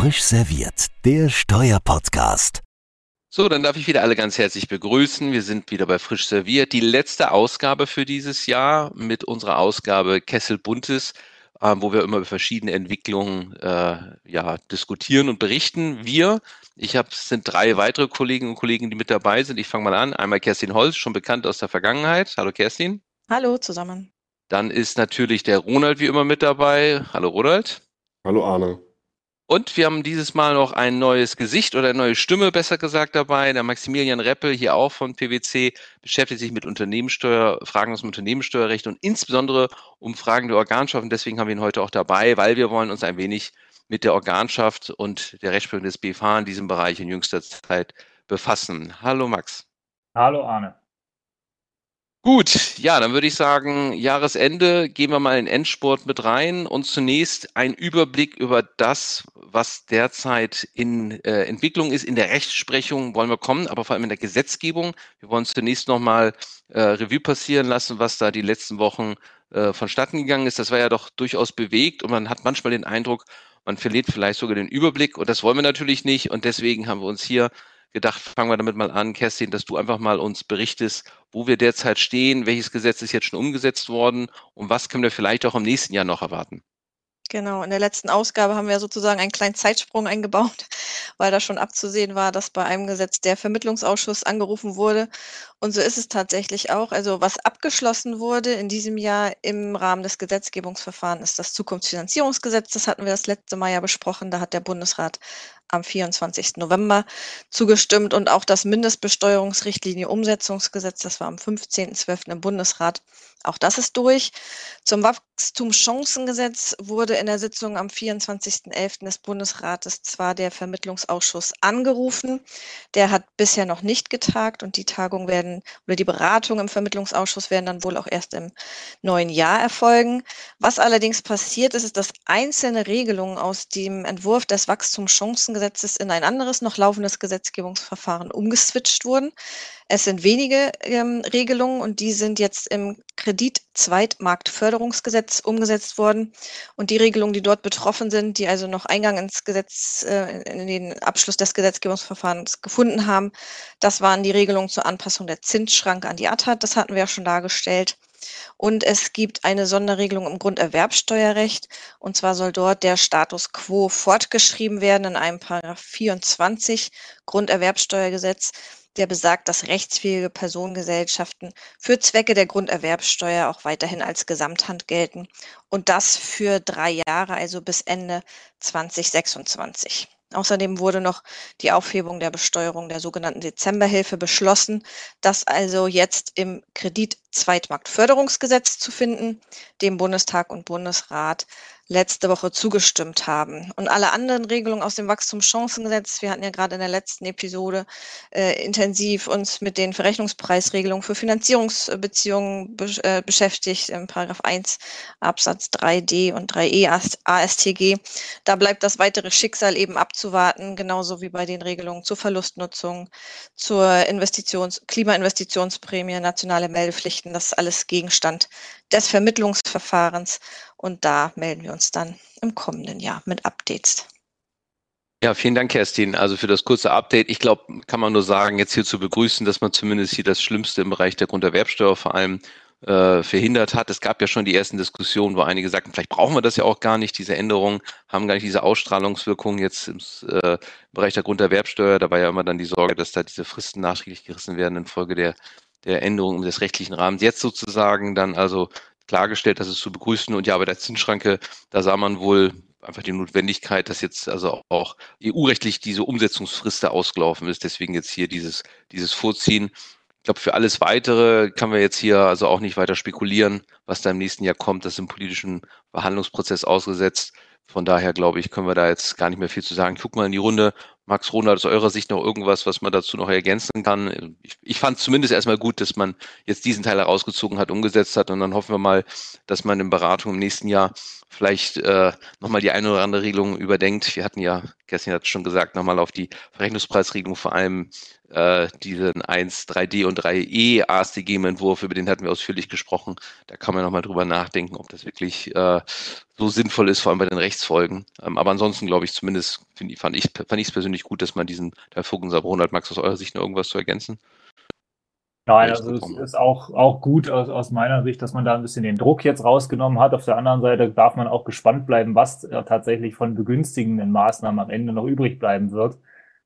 Frisch serviert, der Steuerpodcast. So, dann darf ich wieder alle ganz herzlich begrüßen. Wir sind wieder bei Frisch serviert. Die letzte Ausgabe für dieses Jahr mit unserer Ausgabe Kessel Buntes, äh, wo wir immer über verschiedene Entwicklungen äh, ja, diskutieren und berichten. Wir, ich habe, sind drei weitere Kolleginnen und Kollegen, die mit dabei sind. Ich fange mal an. Einmal Kerstin Holz, schon bekannt aus der Vergangenheit. Hallo Kerstin. Hallo zusammen. Dann ist natürlich der Ronald wie immer mit dabei. Hallo Ronald. Hallo Arne. Und wir haben dieses Mal noch ein neues Gesicht oder eine neue Stimme, besser gesagt, dabei. Der Maximilian Reppel, hier auch von PwC, beschäftigt sich mit Unternehmenssteuer, Fragen aus dem Unternehmenssteuerrecht und insbesondere um Fragen der Organschaft. Und deswegen haben wir ihn heute auch dabei, weil wir wollen uns ein wenig mit der Organschaft und der Rechtsprechung des BFH in diesem Bereich in jüngster Zeit befassen. Hallo Max. Hallo Arne. Gut, ja, dann würde ich sagen, Jahresende gehen wir mal in Endsport mit rein und zunächst ein Überblick über das, was derzeit in äh, Entwicklung ist. In der Rechtsprechung wollen wir kommen, aber vor allem in der Gesetzgebung. Wir wollen zunächst nochmal äh, Revue passieren lassen, was da die letzten Wochen äh, vonstatten gegangen ist. Das war ja doch durchaus bewegt und man hat manchmal den Eindruck, man verliert vielleicht sogar den Überblick und das wollen wir natürlich nicht und deswegen haben wir uns hier gedacht, fangen wir damit mal an, Kerstin, dass du einfach mal uns berichtest, wo wir derzeit stehen, welches Gesetz ist jetzt schon umgesetzt worden und was können wir vielleicht auch im nächsten Jahr noch erwarten. Genau, in der letzten Ausgabe haben wir sozusagen einen kleinen Zeitsprung eingebaut, weil da schon abzusehen war, dass bei einem Gesetz der Vermittlungsausschuss angerufen wurde. Und so ist es tatsächlich auch. Also was abgeschlossen wurde in diesem Jahr im Rahmen des Gesetzgebungsverfahrens ist das Zukunftsfinanzierungsgesetz. Das hatten wir das letzte Mal ja besprochen. Da hat der Bundesrat am 24. November zugestimmt und auch das Mindestbesteuerungsrichtlinie Umsetzungsgesetz, das war am 15.12. im Bundesrat. Auch das ist durch. Zum Wachstumschancengesetz wurde in der Sitzung am 24.11. des Bundesrates zwar der Vermittlungsausschuss angerufen, der hat bisher noch nicht getagt und die Tagung werden oder die Beratungen im Vermittlungsausschuss werden dann wohl auch erst im neuen Jahr erfolgen. Was allerdings passiert ist, ist, dass einzelne Regelungen aus dem Entwurf des Wachstumschancengesetzes Gesetzes in ein anderes, noch laufendes Gesetzgebungsverfahren umgeswitcht wurden. Es sind wenige ähm, Regelungen und die sind jetzt im Kredit-Zweitmarktförderungsgesetz umgesetzt worden. Und die Regelungen, die dort betroffen sind, die also noch Eingang ins Gesetz, äh, in den Abschluss des Gesetzgebungsverfahrens gefunden haben, das waren die Regelungen zur Anpassung der Zinsschranke an die ATAT. Das hatten wir ja schon dargestellt. Und es gibt eine Sonderregelung im Grunderwerbsteuerrecht. Und zwar soll dort der Status quo fortgeschrieben werden in einem Paragraph 24 Grunderwerbsteuergesetz, der besagt, dass rechtsfähige Personengesellschaften für Zwecke der Grunderwerbsteuer auch weiterhin als Gesamthand gelten. Und das für drei Jahre, also bis Ende 2026. Außerdem wurde noch die Aufhebung der Besteuerung der sogenannten Dezemberhilfe beschlossen, das also jetzt im Kredit-Zweitmarktförderungsgesetz zu finden, dem Bundestag und Bundesrat letzte Woche zugestimmt haben. Und alle anderen Regelungen aus dem Wachstumschancengesetz, wir hatten ja gerade in der letzten Episode äh, intensiv uns mit den Verrechnungspreisregelungen für Finanzierungsbeziehungen be äh, beschäftigt, im Paragraph 1 Absatz 3d und 3e ASTG. Da bleibt das weitere Schicksal eben abzuwarten, genauso wie bei den Regelungen zur Verlustnutzung, zur Investitions Klimainvestitionsprämie, nationale Meldepflichten. Das ist alles Gegenstand des Vermittlungsverfahrens. Und da melden wir uns dann im kommenden Jahr mit Updates. Ja, vielen Dank, Kerstin. Also für das kurze Update. Ich glaube, kann man nur sagen, jetzt hier zu begrüßen, dass man zumindest hier das Schlimmste im Bereich der Grunderwerbsteuer vor allem äh, verhindert hat. Es gab ja schon die ersten Diskussionen, wo einige sagten, vielleicht brauchen wir das ja auch gar nicht, diese Änderungen haben gar nicht diese Ausstrahlungswirkung jetzt im äh, Bereich der Grunderwerbsteuer. Da war ja immer dann die Sorge, dass da diese Fristen nachträglich gerissen werden infolge der der Änderung des rechtlichen Rahmens. Jetzt sozusagen dann also klargestellt, dass es zu begrüßen und ja, bei der Zinsschranke, da sah man wohl einfach die Notwendigkeit, dass jetzt also auch EU-rechtlich diese Umsetzungsfrist ausgelaufen ist. Deswegen jetzt hier dieses, dieses Vorziehen. Ich glaube, für alles weitere kann wir jetzt hier also auch nicht weiter spekulieren, was da im nächsten Jahr kommt. Das ist im politischen Verhandlungsprozess ausgesetzt. Von daher glaube ich, können wir da jetzt gar nicht mehr viel zu sagen. Ich guck mal in die Runde. Max Ronald, aus eurer Sicht noch irgendwas, was man dazu noch ergänzen kann? Ich, ich fand zumindest erstmal gut, dass man jetzt diesen Teil herausgezogen hat, umgesetzt hat und dann hoffen wir mal, dass man in Beratung im nächsten Jahr vielleicht äh, nochmal die eine oder andere Regelung überdenkt. Wir hatten ja, Kerstin hat es schon gesagt, nochmal auf die Verrechnungspreisregelung vor allem äh, diesen 1, 3D und 3E ASDG-Entwurf, über den hatten wir ausführlich gesprochen. Da kann man nochmal drüber nachdenken, ob das wirklich äh, so sinnvoll ist, vor allem bei den Rechtsfolgen. Ähm, aber ansonsten glaube ich zumindest, find, fand ich fand ich es persönlich gut, dass man diesen Teil Fogen Sabron hat. Max, aus eurer Sicht noch irgendwas zu ergänzen? Nein, also es ist auch, auch gut aus, aus meiner Sicht, dass man da ein bisschen den Druck jetzt rausgenommen hat. Auf der anderen Seite darf man auch gespannt bleiben, was äh, tatsächlich von begünstigenden Maßnahmen am Ende noch übrig bleiben wird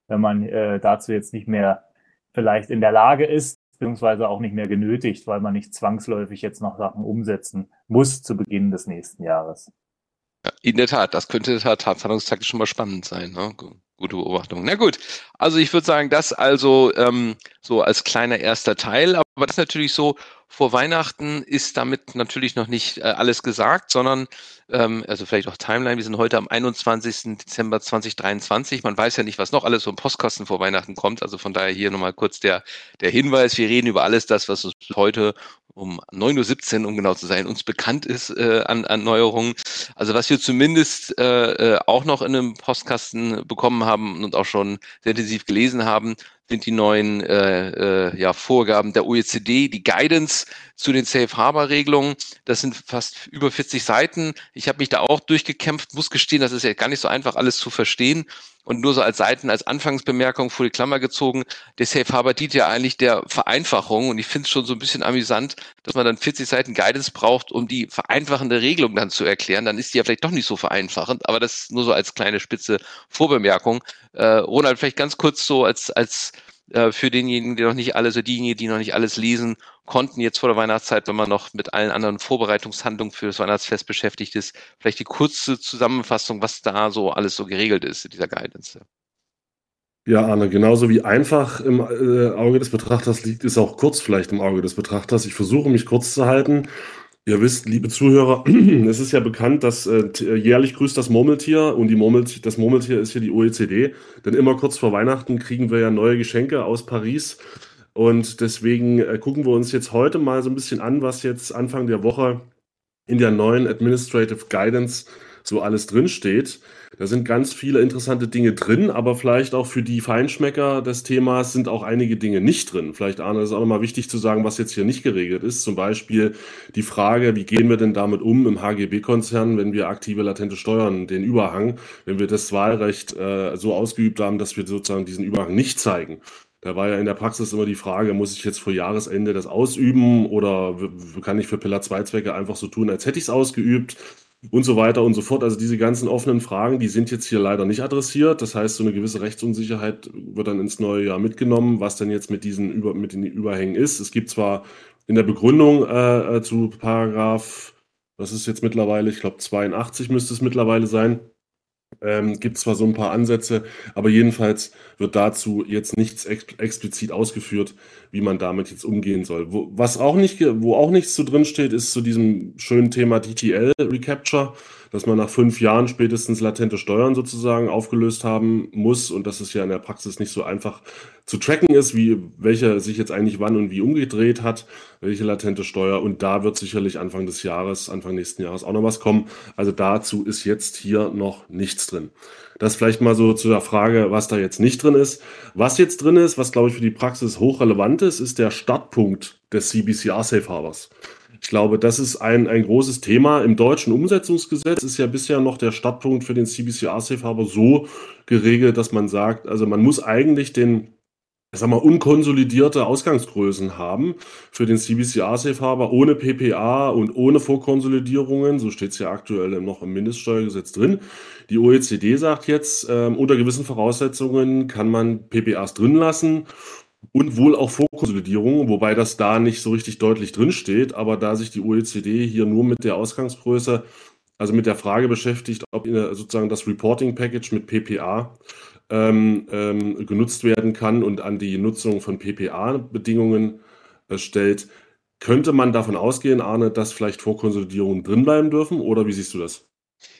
wenn man äh, dazu jetzt nicht mehr vielleicht in der Lage ist, beziehungsweise auch nicht mehr genötigt, weil man nicht zwangsläufig jetzt noch Sachen umsetzen muss zu Beginn des nächsten Jahres. Ja, in der Tat, das könnte tatsächlich schon mal spannend sein. Ne? Gute Beobachtung. Na gut, also ich würde sagen, das also ähm, so als kleiner erster Teil, aber das ist natürlich so, vor Weihnachten ist damit natürlich noch nicht äh, alles gesagt, sondern ähm, also vielleicht auch Timeline. Wir sind heute am 21. Dezember 2023. Man weiß ja nicht, was noch alles so im Postkasten vor Weihnachten kommt. Also von daher hier nochmal kurz der, der Hinweis. Wir reden über alles das, was uns heute um 9.17 Uhr, um genau zu sein, uns bekannt ist äh, an, an Neuerungen. Also was wir zumindest äh, äh, auch noch in einem Postkasten bekommen haben und auch schon sehr intensiv gelesen haben, sind die neuen äh, äh, ja, Vorgaben der OECD, die Guidance zu den Safe Harbor Regelungen. Das sind fast über 40 Seiten. Ich habe mich da auch durchgekämpft, muss gestehen, das ist ja gar nicht so einfach, alles zu verstehen. Und nur so als Seiten, als Anfangsbemerkung vor die Klammer gezogen, der Safe Harbor dient ja eigentlich der Vereinfachung. Und ich finde es schon so ein bisschen amüsant, dass man dann 40 Seiten Guidance braucht, um die vereinfachende Regelung dann zu erklären. Dann ist die ja vielleicht doch nicht so vereinfachend, aber das nur so als kleine spitze Vorbemerkung. Äh, Ronald, vielleicht ganz kurz so als, als äh, für denjenigen, die noch nicht alles, oder diejenigen, die noch nicht alles lesen konnten, jetzt vor der Weihnachtszeit, wenn man noch mit allen anderen Vorbereitungshandlungen für das Weihnachtsfest beschäftigt ist, vielleicht die kurze Zusammenfassung, was da so alles so geregelt ist in dieser Guidance. Ja, Arne, genauso wie einfach im äh, Auge des Betrachters liegt, ist auch kurz vielleicht im Auge des Betrachters. Ich versuche mich kurz zu halten. Ihr wisst, liebe Zuhörer, es ist ja bekannt, dass äh, jährlich grüßt das Murmeltier und die Murmeltier, das Murmeltier ist hier die OECD. Denn immer kurz vor Weihnachten kriegen wir ja neue Geschenke aus Paris. Und deswegen äh, gucken wir uns jetzt heute mal so ein bisschen an, was jetzt Anfang der Woche in der neuen Administrative Guidance so alles drinsteht. Da sind ganz viele interessante Dinge drin, aber vielleicht auch für die Feinschmecker des Themas sind auch einige Dinge nicht drin. Vielleicht, Arne, ist auch nochmal wichtig zu sagen, was jetzt hier nicht geregelt ist. Zum Beispiel die Frage, wie gehen wir denn damit um im HGB-Konzern, wenn wir aktive latente Steuern, den Überhang, wenn wir das Wahlrecht äh, so ausgeübt haben, dass wir sozusagen diesen Überhang nicht zeigen. Da war ja in der Praxis immer die Frage, muss ich jetzt vor Jahresende das ausüben oder kann ich für Pillar 2 Zwecke einfach so tun, als hätte ich es ausgeübt? Und so weiter und so fort. Also diese ganzen offenen Fragen, die sind jetzt hier leider nicht adressiert. Das heißt, so eine gewisse Rechtsunsicherheit wird dann ins neue Jahr mitgenommen, was denn jetzt mit diesen Über mit den Überhängen ist. Es gibt zwar in der Begründung äh, äh zu Paragraph, was ist jetzt mittlerweile, ich glaube 82 müsste es mittlerweile sein, ähm, gibt zwar so ein paar Ansätze, aber jedenfalls wird dazu jetzt nichts ex explizit ausgeführt, wie man damit jetzt umgehen soll. Wo, was auch nicht, wo auch nichts zu drin steht, ist zu diesem schönen Thema DTL Recapture dass man nach fünf Jahren spätestens latente Steuern sozusagen aufgelöst haben muss und dass es ja in der Praxis nicht so einfach zu tracken ist, wie welcher sich jetzt eigentlich wann und wie umgedreht hat, welche latente Steuer. Und da wird sicherlich Anfang des Jahres, Anfang nächsten Jahres auch noch was kommen. Also dazu ist jetzt hier noch nichts drin. Das vielleicht mal so zu der Frage, was da jetzt nicht drin ist. Was jetzt drin ist, was glaube ich für die Praxis hochrelevant ist, ist der Startpunkt des CBCR Safe Harbors. Ich glaube, das ist ein, ein großes Thema. Im deutschen Umsetzungsgesetz ist ja bisher noch der Startpunkt für den CBCR Safe Harbor so geregelt, dass man sagt, also man muss eigentlich den ich sag mal, unkonsolidierte Ausgangsgrößen haben für den CBCR Safe Harbor ohne PPA und ohne Vorkonsolidierungen. So steht es ja aktuell noch im Mindeststeuergesetz drin. Die OECD sagt jetzt, äh, unter gewissen Voraussetzungen kann man PPAs drin lassen und wohl auch Vorkonsolidierung, wobei das da nicht so richtig deutlich drin steht. Aber da sich die OECD hier nur mit der Ausgangsgröße, also mit der Frage beschäftigt, ob sozusagen das Reporting Package mit PPA ähm, ähm, genutzt werden kann und an die Nutzung von PPA-Bedingungen äh, stellt, könnte man davon ausgehen, Arne, dass vielleicht Vorkonsolidierungen drin bleiben dürfen? Oder wie siehst du das?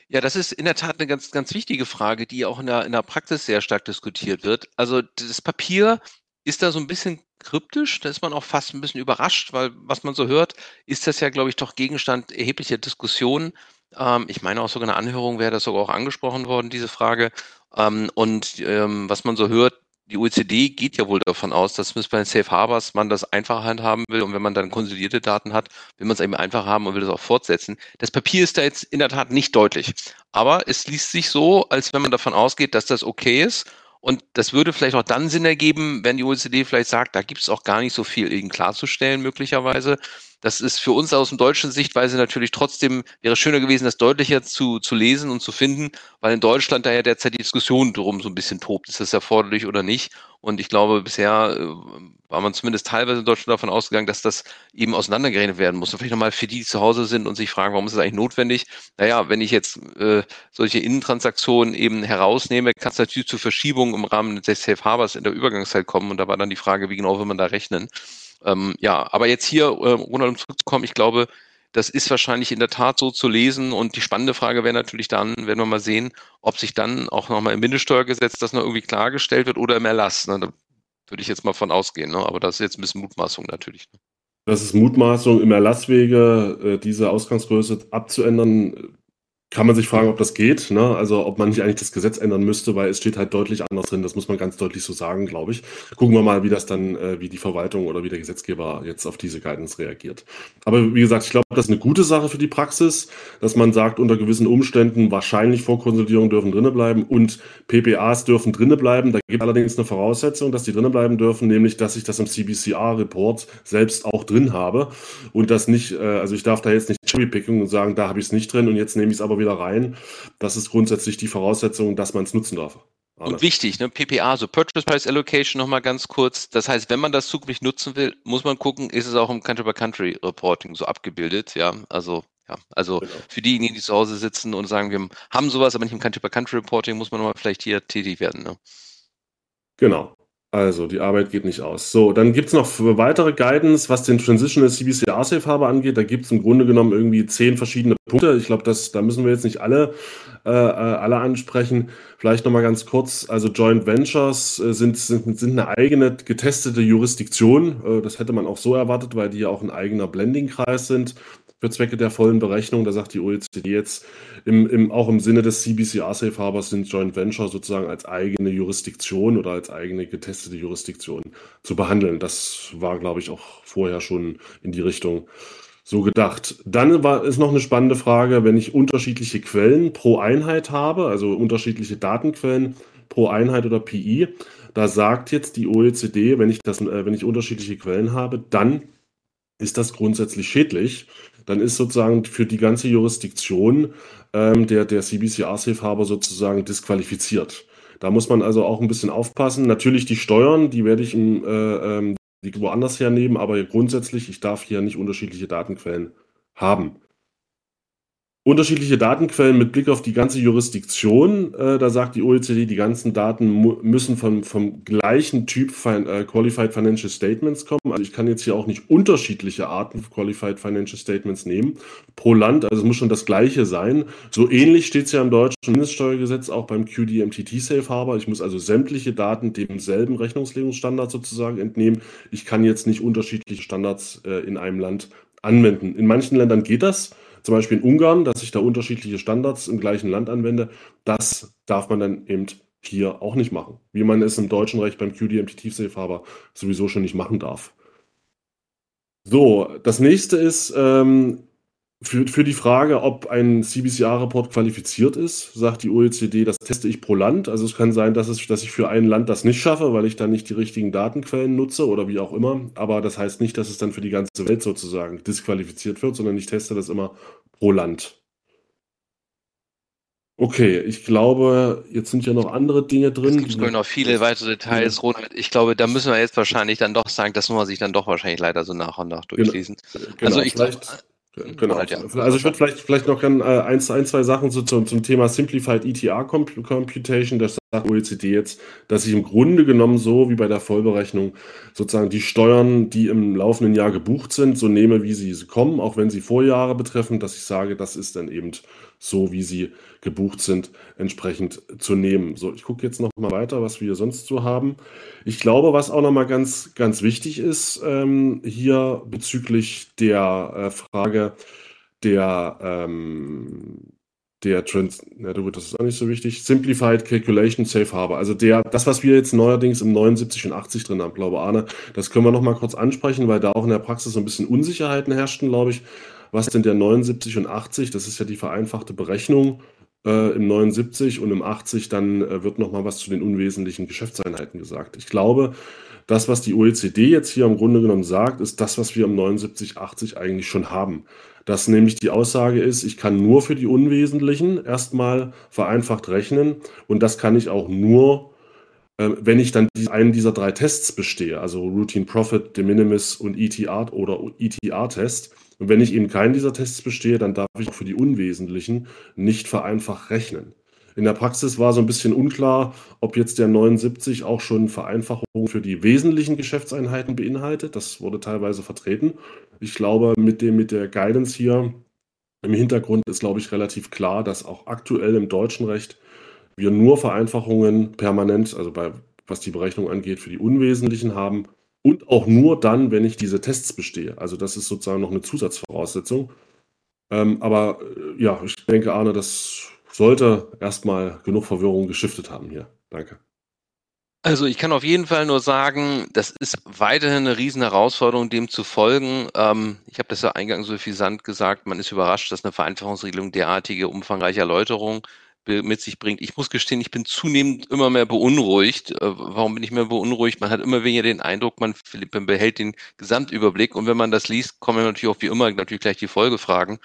Ja, das ist in der Tat eine ganz, ganz wichtige Frage, die auch in der, in der Praxis sehr stark diskutiert wird. Also das Papier ist da so ein bisschen kryptisch, da ist man auch fast ein bisschen überrascht, weil was man so hört, ist das ja, glaube ich, doch Gegenstand erheblicher Diskussionen. Ähm, ich meine auch sogar eine Anhörung wäre das sogar auch angesprochen worden, diese Frage. Ähm, und ähm, was man so hört, die OECD geht ja wohl davon aus, dass bei den Safe Harbors man das einfach handhaben will und wenn man dann konsolidierte Daten hat, will man es eben einfach haben und will das auch fortsetzen. Das Papier ist da jetzt in der Tat nicht deutlich, aber es liest sich so, als wenn man davon ausgeht, dass das okay ist und das würde vielleicht auch dann Sinn ergeben, wenn die OECD vielleicht sagt, da gibt es auch gar nicht so viel eben klarzustellen möglicherweise. Das ist für uns aus dem deutschen Sichtweise natürlich trotzdem, wäre schöner gewesen, das deutlicher zu, zu lesen und zu finden, weil in Deutschland da ja derzeit die Diskussion drum so ein bisschen tobt, ist das erforderlich oder nicht. Und ich glaube, bisher äh, war man zumindest teilweise in Deutschland davon ausgegangen, dass das eben auseinandergerechnet werden muss. Und vielleicht nochmal für die, die zu Hause sind und sich fragen, warum ist das eigentlich notwendig? Naja, wenn ich jetzt äh, solche Innentransaktionen eben herausnehme, kann es natürlich zu Verschiebungen im Rahmen des Safe Harbors in der Übergangszeit kommen. Und da war dann die Frage, wie genau will man da rechnen? Ähm, ja, aber jetzt hier, äh, Ronald, um zurückzukommen, ich glaube, das ist wahrscheinlich in der Tat so zu lesen. Und die spannende Frage wäre natürlich dann, werden wir mal sehen, ob sich dann auch nochmal im Mindeststeuergesetz das noch irgendwie klargestellt wird oder im Erlass. Ne? Da würde ich jetzt mal von ausgehen. Ne? Aber das ist jetzt ein bisschen Mutmaßung natürlich. Ne? Das ist Mutmaßung im Erlasswege, äh, diese Ausgangsgröße abzuändern kann man sich fragen, ob das geht, ne? Also ob man nicht eigentlich das Gesetz ändern müsste, weil es steht halt deutlich anders drin. Das muss man ganz deutlich so sagen, glaube ich. Gucken wir mal, wie das dann, äh, wie die Verwaltung oder wie der Gesetzgeber jetzt auf diese Guidance reagiert. Aber wie gesagt, ich glaube, das ist eine gute Sache für die Praxis, dass man sagt, unter gewissen Umständen wahrscheinlich Vorkonsolidierung dürfen drinnen bleiben und PPAs dürfen drinnen bleiben. Da gibt allerdings eine Voraussetzung, dass die drinnen bleiben dürfen, nämlich, dass ich das im CBCR-Report selbst auch drin habe und das nicht, äh, also ich darf da jetzt nicht cherrypicken und sagen, da habe ich es nicht drin und jetzt nehme ich es aber wieder wieder rein. Das ist grundsätzlich die Voraussetzung, dass man es nutzen darf. Und wichtig, ne, PPA, so Purchase Price Allocation nochmal ganz kurz. Das heißt, wenn man das zukünftig nutzen will, muss man gucken, ist es auch im Country-by-Country Reporting so abgebildet, ja, also ja, also genau. für diejenigen, die zu Hause sitzen und sagen, wir haben sowas, aber nicht im Country-by-Country Reporting, muss man nochmal vielleicht hier tätig werden. Ne? Genau. Also, die Arbeit geht nicht aus. So, dann gibt es noch weitere Guidance, was den Transitional CBCR Safe Harbor angeht. Da gibt es im Grunde genommen irgendwie zehn verschiedene Punkte. Ich glaube, da müssen wir jetzt nicht alle, äh, äh alle ansprechen. Vielleicht nochmal ganz kurz. Also, Joint Ventures äh, sind, sind, sind eine eigene getestete Jurisdiktion. Äh, das hätte man auch so erwartet, weil die ja auch ein eigener Blending-Kreis sind für Zwecke der vollen Berechnung. Da sagt die OECD jetzt, im, im, auch im Sinne des CBCR Safe Harbors sind Joint Venture sozusagen als eigene Jurisdiktion oder als eigene getestete Jurisdiktion zu behandeln. Das war, glaube ich, auch vorher schon in die Richtung so gedacht. Dann war, ist noch eine spannende Frage, wenn ich unterschiedliche Quellen pro Einheit habe, also unterschiedliche Datenquellen pro Einheit oder PI, da sagt jetzt die OECD, wenn ich das, äh, wenn ich unterschiedliche Quellen habe, dann ist das grundsätzlich schädlich, dann ist sozusagen für die ganze Jurisdiktion ähm, der, der CBCR-Safe-Harbor sozusagen disqualifiziert. Da muss man also auch ein bisschen aufpassen. Natürlich die Steuern, die werde ich im, äh, ähm, die woanders hernehmen, aber grundsätzlich, ich darf hier nicht unterschiedliche Datenquellen haben unterschiedliche Datenquellen mit Blick auf die ganze Jurisdiktion. Äh, da sagt die OECD, die ganzen Daten müssen vom, vom gleichen Typ fin äh, Qualified Financial Statements kommen. Also ich kann jetzt hier auch nicht unterschiedliche Arten von Qualified Financial Statements nehmen pro Land. Also es muss schon das gleiche sein. So ähnlich steht es ja im deutschen Mindeststeuergesetz auch beim QDMTT Safe Harbor. Ich muss also sämtliche Daten demselben Rechnungslegungsstandard sozusagen entnehmen. Ich kann jetzt nicht unterschiedliche Standards äh, in einem Land anwenden. In manchen Ländern geht das zum Beispiel in Ungarn, dass ich da unterschiedliche Standards im gleichen Land anwende, das darf man dann eben hier auch nicht machen. Wie man es im deutschen Recht beim QDMT Tiefsafe Harbor sowieso schon nicht machen darf. So, das nächste ist, ähm, für, für die Frage, ob ein CBCR-Report qualifiziert ist, sagt die OECD, das teste ich pro Land. Also es kann sein, dass, es, dass ich für ein Land das nicht schaffe, weil ich dann nicht die richtigen Datenquellen nutze oder wie auch immer. Aber das heißt nicht, dass es dann für die ganze Welt sozusagen disqualifiziert wird, sondern ich teste das immer pro Land. Okay, ich glaube, jetzt sind ja noch andere Dinge drin. Es gibt noch viele weitere Details, Ronald. Ich glaube, da müssen wir jetzt wahrscheinlich dann doch sagen, das muss man sich dann doch wahrscheinlich leider so nach und nach genau. durchlesen. Genau, also ich glaube, Genau. Halt, ja. Also ich würde vielleicht, vielleicht noch äh, ein, ein, zwei Sachen so zum, zum Thema Simplified ETR Computation. Das sagt OECD jetzt, dass ich im Grunde genommen so wie bei der Vollberechnung sozusagen die Steuern, die im laufenden Jahr gebucht sind, so nehme, wie sie kommen, auch wenn sie Vorjahre betreffen, dass ich sage, das ist dann eben so, wie sie gebucht sind, entsprechend zu nehmen. So, ich gucke jetzt noch mal weiter, was wir sonst so haben. Ich glaube, was auch noch mal ganz, ganz wichtig ist ähm, hier bezüglich der äh, Frage der ähm, der Trans, na gut, das ist auch nicht so wichtig, Simplified Calculation Safe Harbor. Also der, das, was wir jetzt neuerdings im 79 und 80 drin haben, glaube Arne, das können wir noch mal kurz ansprechen, weil da auch in der Praxis so ein bisschen Unsicherheiten herrschten, glaube ich. Was denn der 79 und 80? Das ist ja die vereinfachte Berechnung äh, im 79 und im 80 dann äh, wird noch mal was zu den unwesentlichen Geschäftseinheiten gesagt. Ich glaube, das, was die OECD jetzt hier im Grunde genommen sagt, ist das, was wir im 79, 80 eigentlich schon haben dass nämlich die Aussage ist, ich kann nur für die Unwesentlichen erstmal vereinfacht rechnen und das kann ich auch nur, äh, wenn ich dann einen dieser drei Tests bestehe, also Routine Profit, De Minimis und ETR oder ETR-Test. Und wenn ich eben keinen dieser Tests bestehe, dann darf ich auch für die Unwesentlichen nicht vereinfacht rechnen. In der Praxis war so ein bisschen unklar, ob jetzt der 79 auch schon Vereinfachungen für die wesentlichen Geschäftseinheiten beinhaltet. Das wurde teilweise vertreten. Ich glaube, mit dem, mit der Guidance hier im Hintergrund ist, glaube ich, relativ klar, dass auch aktuell im deutschen Recht wir nur Vereinfachungen permanent, also bei, was die Berechnung angeht, für die Unwesentlichen haben und auch nur dann, wenn ich diese Tests bestehe. Also das ist sozusagen noch eine Zusatzvoraussetzung. Ähm, aber äh, ja, ich denke, Arne, das sollte erstmal genug Verwirrung geschiftet haben hier. Danke. Also ich kann auf jeden Fall nur sagen, das ist weiterhin eine riesen Herausforderung, dem zu folgen. Ähm, ich habe das ja eingangs so suffisant gesagt, man ist überrascht, dass eine Vereinfachungsregelung derartige umfangreiche Erläuterung mit sich bringt. Ich muss gestehen, ich bin zunehmend immer mehr beunruhigt. Äh, warum bin ich mehr beunruhigt? Man hat immer weniger den Eindruck, man behält den Gesamtüberblick und wenn man das liest, kommen natürlich auch wie immer natürlich gleich die Folgefragen.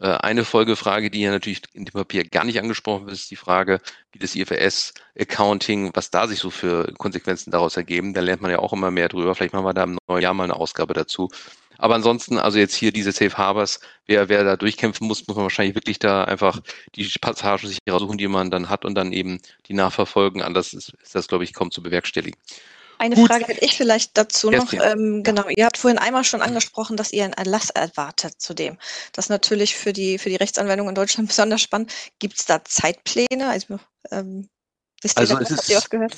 Äh, eine Folgefrage, die ja natürlich in dem Papier gar nicht angesprochen wird, ist die Frage, wie das IFRS-Accounting, was da sich so für Konsequenzen daraus ergeben. Da lernt man ja auch immer mehr drüber. Vielleicht machen wir da im neuen Jahr mal eine Ausgabe dazu. Aber ansonsten, also jetzt hier diese Safe Harbors, wer, wer da durchkämpfen muss, muss man wahrscheinlich wirklich da einfach die Passagen sich raussuchen, die man dann hat und dann eben die nachverfolgen. Anders ist, ist das, glaube ich, kaum zu bewerkstelligen. Eine Gut. Frage hätte ich vielleicht dazu noch. Ähm, genau, ihr habt vorhin einmal schon angesprochen, dass ihr einen Erlass erwartet zu dem. Das ist natürlich für die, für die Rechtsanwendung in Deutschland besonders spannend. Gibt es da Zeitpläne? Also, ähm, wisst ihr, also das, habt ihr was gehört?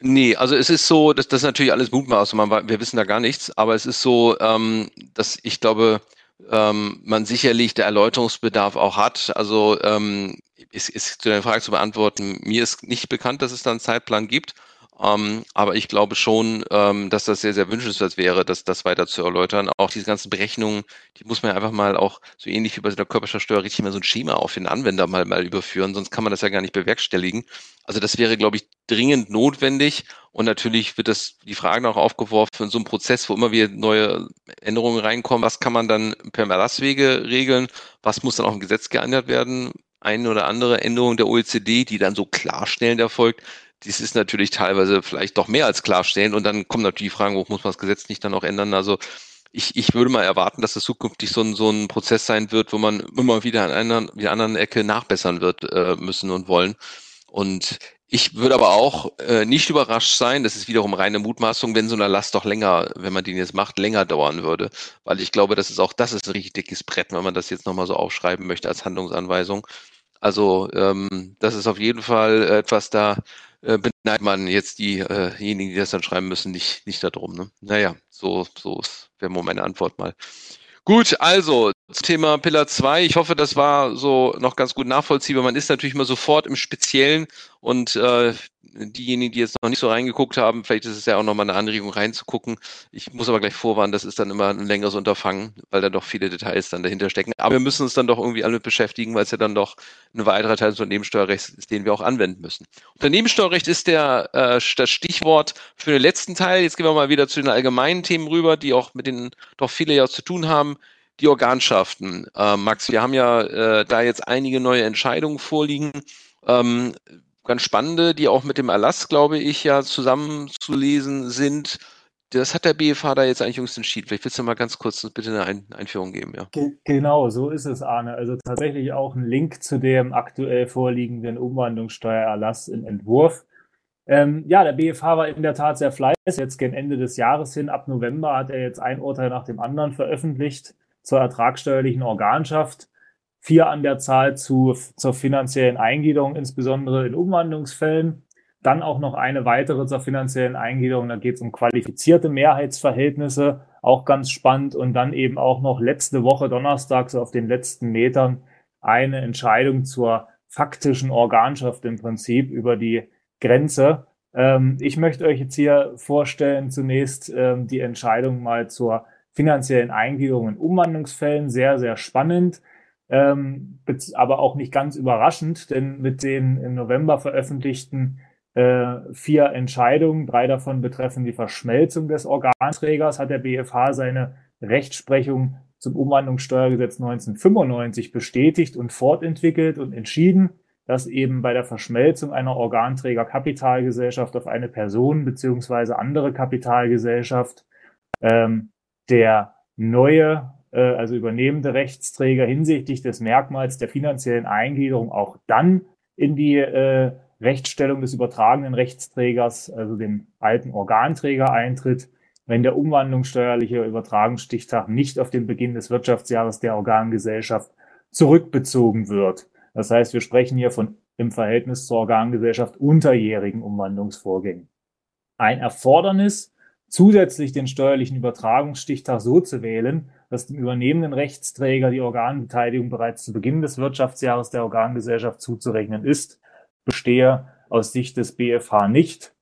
Nee, also es ist so, dass das natürlich alles Mutmaßung, wir wissen da gar nichts, aber es ist so, ähm, dass ich glaube, ähm, man sicherlich der Erläuterungsbedarf auch hat. Also ähm, ist, ist zu der Frage zu beantworten, mir ist nicht bekannt, dass es da einen Zeitplan gibt. Ähm, aber ich glaube schon, ähm, dass das sehr, sehr wünschenswert wäre, das, das weiter zu erläutern. Auch diese ganzen Berechnungen, die muss man einfach mal auch so ähnlich wie bei der Körperschaftsteuer richtig mal so ein Schema auf den Anwender mal, mal überführen, sonst kann man das ja gar nicht bewerkstelligen. Also das wäre, glaube ich, dringend notwendig. Und natürlich wird das die Frage auch aufgeworfen in so einem Prozess, wo immer wieder neue Änderungen reinkommen. Was kann man dann per Erlasswege regeln? Was muss dann auch im Gesetz geändert werden? Eine oder andere Änderung der OECD, die dann so klarstellend erfolgt, dies ist natürlich teilweise vielleicht doch mehr als klarstellen und dann kommen natürlich die Fragen, wo muss man das Gesetz nicht dann auch ändern? Also ich, ich würde mal erwarten, dass das zukünftig so ein, so ein Prozess sein wird, wo man immer wieder an einer, wie anderen Ecke nachbessern wird äh, müssen und wollen. Und ich würde aber auch äh, nicht überrascht sein, das ist wiederum reine Mutmaßung, wenn so eine Last doch länger, wenn man den jetzt macht, länger dauern würde. Weil ich glaube, das ist auch, das ist ein richtig dickes Brett, wenn man das jetzt nochmal so aufschreiben möchte als Handlungsanweisung. Also ähm, das ist auf jeden Fall etwas, da äh, beneidet man jetzt diejenigen, äh die das dann schreiben müssen, nicht, nicht darum. Ne? Naja, so, so wäre meine Antwort mal. Gut, also Thema Pillar 2. Ich hoffe, das war so noch ganz gut nachvollziehbar. Man ist natürlich mal sofort im Speziellen und äh, diejenigen, die jetzt noch nicht so reingeguckt haben, vielleicht ist es ja auch nochmal eine Anregung reinzugucken. Ich muss aber gleich vorwarnen, das ist dann immer ein längeres Unterfangen, weil da doch viele Details dann dahinter stecken. Aber wir müssen uns dann doch irgendwie alle beschäftigen, weil es ja dann doch ein weiterer Teil des Unternehmenssteuerrechts ist, den wir auch anwenden müssen. Unternehmenssteuerrecht ist der, äh, das Stichwort für den letzten Teil. Jetzt gehen wir mal wieder zu den allgemeinen Themen rüber, die auch mit denen doch viele ja zu tun haben die Organschaften. Äh, Max, wir haben ja äh, da jetzt einige neue Entscheidungen vorliegen. Ähm, ganz spannende, die auch mit dem Erlass, glaube ich, ja zusammenzulesen sind. Das hat der BFH da jetzt eigentlich jüngst entschieden. Vielleicht willst du mal ganz kurz bitte eine Ein Einführung geben, ja. Genau, so ist es, Arne. Also tatsächlich auch ein Link zu dem aktuell vorliegenden Umwandlungssteuererlass in Entwurf. Ähm, ja, der BFH war in der Tat sehr fleißig. Jetzt gegen Ende des Jahres hin, ab November, hat er jetzt ein Urteil nach dem anderen veröffentlicht zur ertragsteuerlichen Organschaft. Vier an der Zahl zu, zur finanziellen Eingliederung, insbesondere in Umwandlungsfällen. Dann auch noch eine weitere zur finanziellen Eingliederung. Da geht es um qualifizierte Mehrheitsverhältnisse, auch ganz spannend. Und dann eben auch noch letzte Woche Donnerstag, so auf den letzten Metern, eine Entscheidung zur faktischen Organschaft im Prinzip über die Grenze. Ähm, ich möchte euch jetzt hier vorstellen, zunächst ähm, die Entscheidung mal zur finanziellen Eingliederung in Umwandlungsfällen. Sehr, sehr spannend, ähm, aber auch nicht ganz überraschend, denn mit den im November veröffentlichten äh, vier Entscheidungen, drei davon betreffen die Verschmelzung des Organträgers, hat der BFH seine Rechtsprechung zum Umwandlungssteuergesetz 1995 bestätigt und fortentwickelt und entschieden, dass eben bei der Verschmelzung einer Organträgerkapitalgesellschaft auf eine Person beziehungsweise andere Kapitalgesellschaft ähm, der neue, also übernehmende Rechtsträger hinsichtlich des Merkmals der finanziellen Eingliederung auch dann in die äh, Rechtsstellung des übertragenen Rechtsträgers, also dem alten Organträger eintritt, wenn der umwandlungssteuerliche Übertragungsstichtag nicht auf den Beginn des Wirtschaftsjahres der Organgesellschaft zurückbezogen wird. Das heißt, wir sprechen hier von im Verhältnis zur Organgesellschaft unterjährigen Umwandlungsvorgängen. Ein Erfordernis, zusätzlich den steuerlichen Übertragungsstichtag so zu wählen, dass dem übernehmenden Rechtsträger die Organbeteiligung bereits zu Beginn des Wirtschaftsjahres der Organgesellschaft zuzurechnen ist, bestehe aus Sicht des BFH nicht,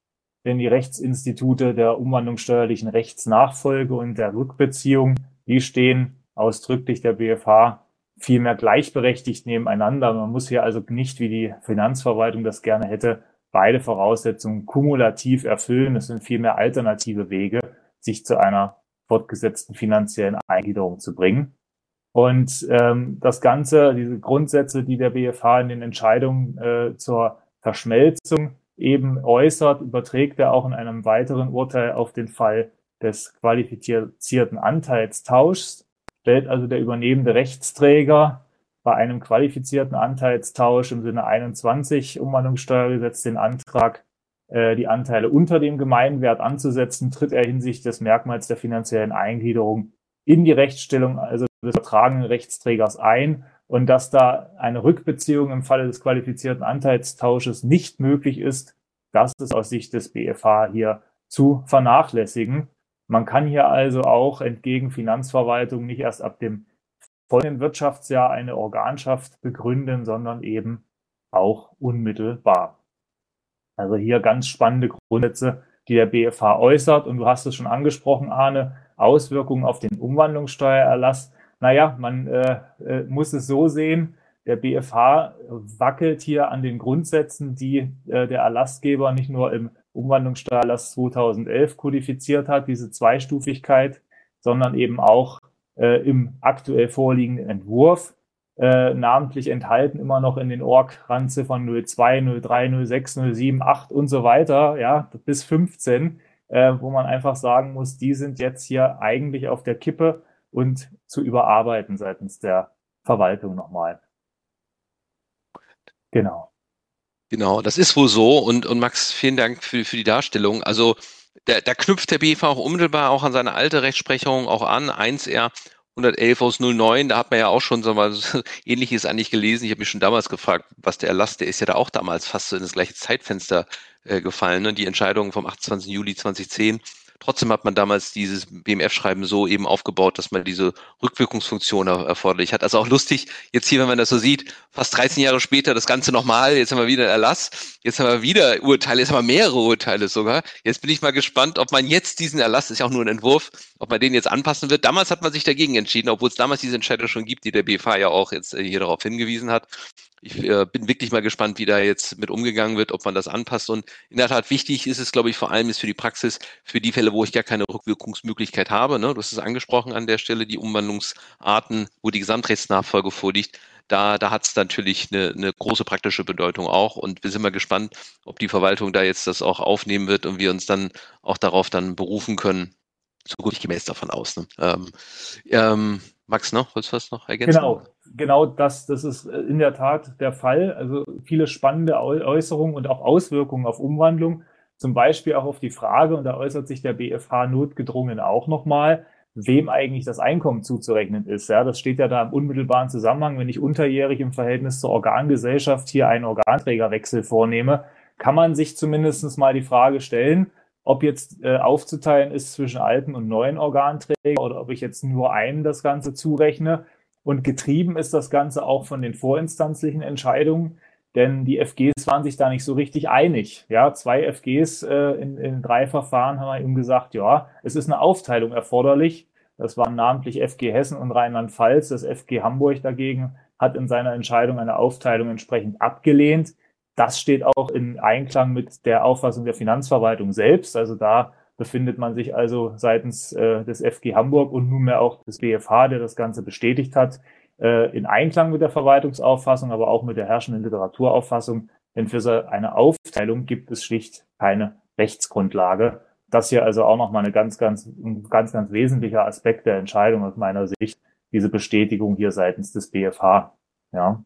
denn die Rechtsinstitute der umwandlungssteuerlichen Rechtsnachfolge und der Rückbeziehung, die stehen ausdrücklich der BFH vielmehr gleichberechtigt nebeneinander. Man muss hier also nicht, wie die Finanzverwaltung das gerne hätte, beide Voraussetzungen kumulativ erfüllen. Es sind vielmehr alternative Wege, sich zu einer fortgesetzten finanziellen Eingliederung zu bringen. Und ähm, das Ganze, diese Grundsätze, die der BFH in den Entscheidungen äh, zur Verschmelzung eben äußert, überträgt er auch in einem weiteren Urteil auf den Fall des qualifizierten Anteilstauschs stellt also der übernehmende Rechtsträger bei einem qualifizierten Anteilstausch im Sinne 21 Umwandlungssteuergesetz den Antrag, äh, die Anteile unter dem Gemeinwert anzusetzen, tritt er hinsichtlich des Merkmals der finanziellen Eingliederung in die Rechtsstellung, also des übertragenen Rechtsträgers ein und dass da eine Rückbeziehung im Falle des qualifizierten Anteilstausches nicht möglich ist, das ist aus Sicht des BFH hier zu vernachlässigen. Man kann hier also auch entgegen Finanzverwaltung nicht erst ab dem folgenden Wirtschaftsjahr eine Organschaft begründen, sondern eben auch unmittelbar. Also hier ganz spannende Grundsätze, die der BFH äußert. Und du hast es schon angesprochen, Arne, Auswirkungen auf den Umwandlungssteuererlass. Naja, man äh, äh, muss es so sehen, der BFH wackelt hier an den Grundsätzen, die äh, der Erlassgeber nicht nur im Umwandlungssteuererlass 2011 kodifiziert hat, diese Zweistufigkeit, sondern eben auch äh, im aktuell vorliegenden Entwurf, äh, namentlich enthalten immer noch in den Org-Randziffern 02, 03, 06, 07, 8 und so weiter, ja, bis 15, äh, wo man einfach sagen muss, die sind jetzt hier eigentlich auf der Kippe und zu überarbeiten seitens der Verwaltung nochmal. Genau. Genau, das ist wohl so. Und, und Max, vielen Dank für, für die Darstellung. Also da, da knüpft der BV auch unmittelbar auch an seine alte Rechtsprechung auch an. 1R 111 aus 09, da hat man ja auch schon so was ähnliches eigentlich gelesen. Ich habe mich schon damals gefragt, was der Erlass, der ist ja da auch damals fast so in das gleiche Zeitfenster äh, gefallen. Ne? Die Entscheidung vom 28. Juli 2010 Trotzdem hat man damals dieses BMF-Schreiben so eben aufgebaut, dass man diese Rückwirkungsfunktion erforderlich hat. Also auch lustig, jetzt hier, wenn man das so sieht, fast 13 Jahre später das Ganze nochmal, jetzt haben wir wieder Erlass, jetzt haben wir wieder Urteile, jetzt haben wir mehrere Urteile sogar. Jetzt bin ich mal gespannt, ob man jetzt diesen Erlass, ist ja auch nur ein Entwurf, ob man den jetzt anpassen wird. Damals hat man sich dagegen entschieden, obwohl es damals diese Entscheidung schon gibt, die der BFH ja auch jetzt äh, hier darauf hingewiesen hat ich äh, bin wirklich mal gespannt, wie da jetzt mit umgegangen wird, ob man das anpasst. Und in der Tat wichtig ist es, glaube ich, vor allem ist für die Praxis, für die Fälle, wo ich gar keine Rückwirkungsmöglichkeit habe. Ne? Du hast es angesprochen an der Stelle, die Umwandlungsarten, wo die Gesamtrechtsnachfolge vorliegt. Da, da hat es natürlich eine, eine große praktische Bedeutung auch. Und wir sind mal gespannt, ob die Verwaltung da jetzt das auch aufnehmen wird und wir uns dann auch darauf dann berufen können. So gut ich gemäß davon aus. Ne? Ähm, ähm, Max, noch? Willst du was noch ergänzen? Genau, genau das, das ist in der Tat der Fall. Also viele spannende Äußerungen und auch Auswirkungen auf Umwandlung. zum Beispiel auch auf die Frage, und da äußert sich der BFH notgedrungen auch nochmal, wem eigentlich das Einkommen zuzurechnen ist. Ja, das steht ja da im unmittelbaren Zusammenhang. Wenn ich unterjährig im Verhältnis zur Organgesellschaft hier einen Organträgerwechsel vornehme, kann man sich zumindest mal die Frage stellen, ob jetzt äh, aufzuteilen ist zwischen alten und neuen Organträger oder ob ich jetzt nur einen das Ganze zurechne. Und getrieben ist das Ganze auch von den vorinstanzlichen Entscheidungen, denn die FGs waren sich da nicht so richtig einig. Ja, zwei FGs äh, in, in drei Verfahren haben eben gesagt, ja, es ist eine Aufteilung erforderlich. Das waren namentlich FG Hessen und Rheinland-Pfalz. Das FG Hamburg dagegen hat in seiner Entscheidung eine Aufteilung entsprechend abgelehnt. Das steht auch in Einklang mit der Auffassung der Finanzverwaltung selbst. Also da befindet man sich also seitens äh, des FG Hamburg und nunmehr auch des BFH, der das Ganze bestätigt hat, äh, in Einklang mit der Verwaltungsauffassung, aber auch mit der herrschenden Literaturauffassung. Denn für so eine Aufteilung gibt es schlicht keine Rechtsgrundlage. Das hier also auch nochmal eine ganz, ganz, ganz, ganz wesentlicher Aspekt der Entscheidung aus meiner Sicht, diese Bestätigung hier seitens des BFH. Ja.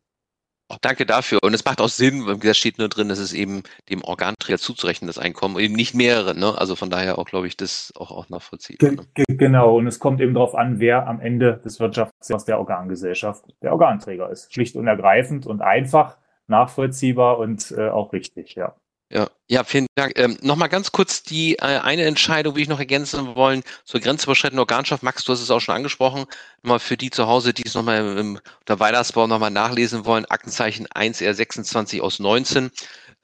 Auch danke dafür. Und es macht auch Sinn, weil da steht nur drin, dass es eben dem Organträger zuzurechnen, das Einkommen, eben nicht mehrere. Ne? Also von daher auch, glaube ich, das auch, auch nachvollziehbar. Ne? Genau. Und es kommt eben darauf an, wer am Ende des Wirtschaftsjahres der Organgesellschaft der Organträger ist. Schlicht und ergreifend und einfach, nachvollziehbar und äh, auch richtig, ja. Ja, ja, vielen Dank. Ähm, Nochmal ganz kurz die äh, eine Entscheidung, wie ich noch ergänzen wollen, zur grenzüberschreitenden Organschaft. Max, du hast es auch schon angesprochen. Nochmal für die zu Hause, die es nochmal im, im unter Weihnachtsbau nochmal nachlesen wollen, Aktenzeichen 1R26 aus 19.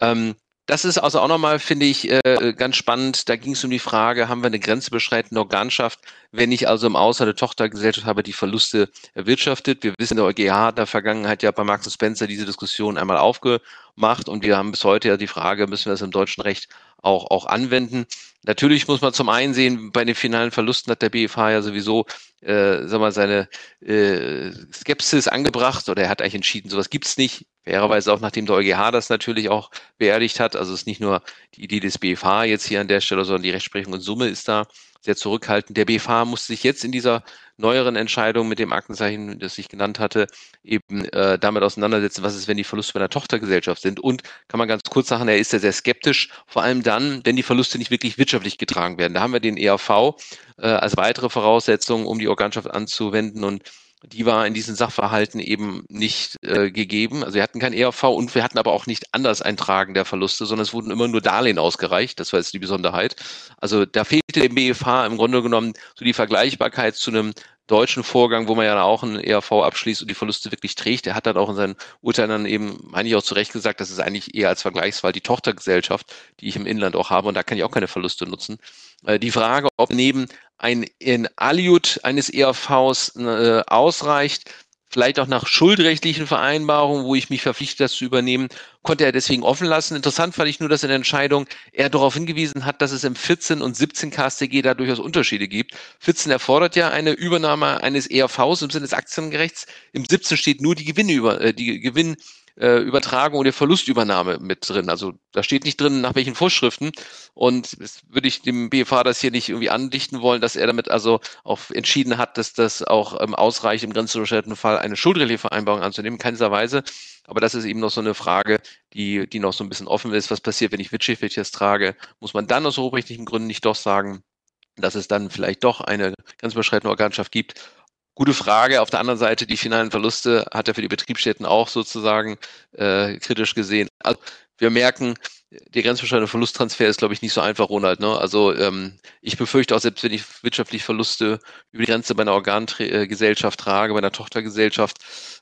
Ähm, das ist also auch nochmal, finde ich, äh, ganz spannend. Da ging es um die Frage, haben wir eine grenzüberschreitende Organschaft, wenn ich also im Ausland eine Tochtergesellschaft habe, die Verluste erwirtschaftet. Wir wissen, der EuGH hat in der Vergangenheit ja bei Max Spencer diese Diskussion einmal aufgemacht und wir haben bis heute ja die Frage, müssen wir das im deutschen Recht auch, auch anwenden. Natürlich muss man zum einen sehen, bei den finalen Verlusten hat der BFH ja sowieso äh, sag mal, seine äh, Skepsis angebracht oder er hat eigentlich entschieden, sowas gibt's nicht. Fairerweise auch nachdem der EuGH das natürlich auch beerdigt hat. Also es ist nicht nur die Idee des BFH jetzt hier an der Stelle, sondern die Rechtsprechung in Summe ist da sehr zurückhaltend. Der BFH muss sich jetzt in dieser neueren Entscheidung mit dem Aktenzeichen, das ich genannt hatte, eben äh, damit auseinandersetzen, was ist, wenn die Verluste bei einer Tochtergesellschaft sind. Und kann man ganz kurz sagen, er ist ja sehr skeptisch, vor allem dann, wenn die Verluste nicht wirklich wirtschaftlich getragen werden. Da haben wir den ERV äh, als weitere Voraussetzung, um die Organschaft anzuwenden und die war in diesen Sachverhalten eben nicht äh, gegeben. Also wir hatten kein ERV und wir hatten aber auch nicht anders Eintragen der Verluste, sondern es wurden immer nur Darlehen ausgereicht. Das war jetzt die Besonderheit. Also da fehlte dem BFH im Grunde genommen so die Vergleichbarkeit zu einem deutschen Vorgang, wo man ja auch einen ERV abschließt und die Verluste wirklich trägt. Er hat dann auch in seinen Urteilen dann eben, meine ich auch zu Recht gesagt, das ist eigentlich eher als Vergleichsfall die Tochtergesellschaft, die ich im Inland auch habe und da kann ich auch keine Verluste nutzen. Äh, die Frage, ob neben ein in Aliud eines ERVs äh, ausreicht, vielleicht auch nach schuldrechtlichen Vereinbarungen, wo ich mich verpflichte, das zu übernehmen, konnte er deswegen offen lassen. Interessant fand ich nur, dass in der Entscheidung er darauf hingewiesen hat, dass es im 14 und 17 KStG da durchaus Unterschiede gibt. 14 erfordert ja eine Übernahme eines ERVs im Sinne des Aktiengerechts. Im 17 steht nur die Gewinne über, äh, die Gewinn äh, Übertragung oder Verlustübernahme mit drin. Also da steht nicht drin, nach welchen Vorschriften. Und das würde ich dem BFH das hier nicht irgendwie andichten wollen, dass er damit also auch entschieden hat, dass das auch ähm, ausreicht, im grenzüberschreitenden Fall eine schuldrechtliche Vereinbarung anzunehmen. Keinster Weise. Aber das ist eben noch so eine Frage, die, die noch so ein bisschen offen ist. Was passiert, wenn ich wirtschaftliches trage? Muss man dann aus hochrechtlichen Gründen nicht doch sagen, dass es dann vielleicht doch eine grenzüberschreitende Organschaft gibt? Gute Frage. Auf der anderen Seite, die finalen Verluste hat er für die Betriebsstätten auch sozusagen äh, kritisch gesehen. Also wir merken, der grenzüberschreitende Verlusttransfer ist, glaube ich, nicht so einfach, Ronald. Ne? Also ähm, ich befürchte auch, selbst wenn ich wirtschaftlich Verluste über die Grenze bei einer Organgesellschaft trage, bei einer Tochtergesellschaft,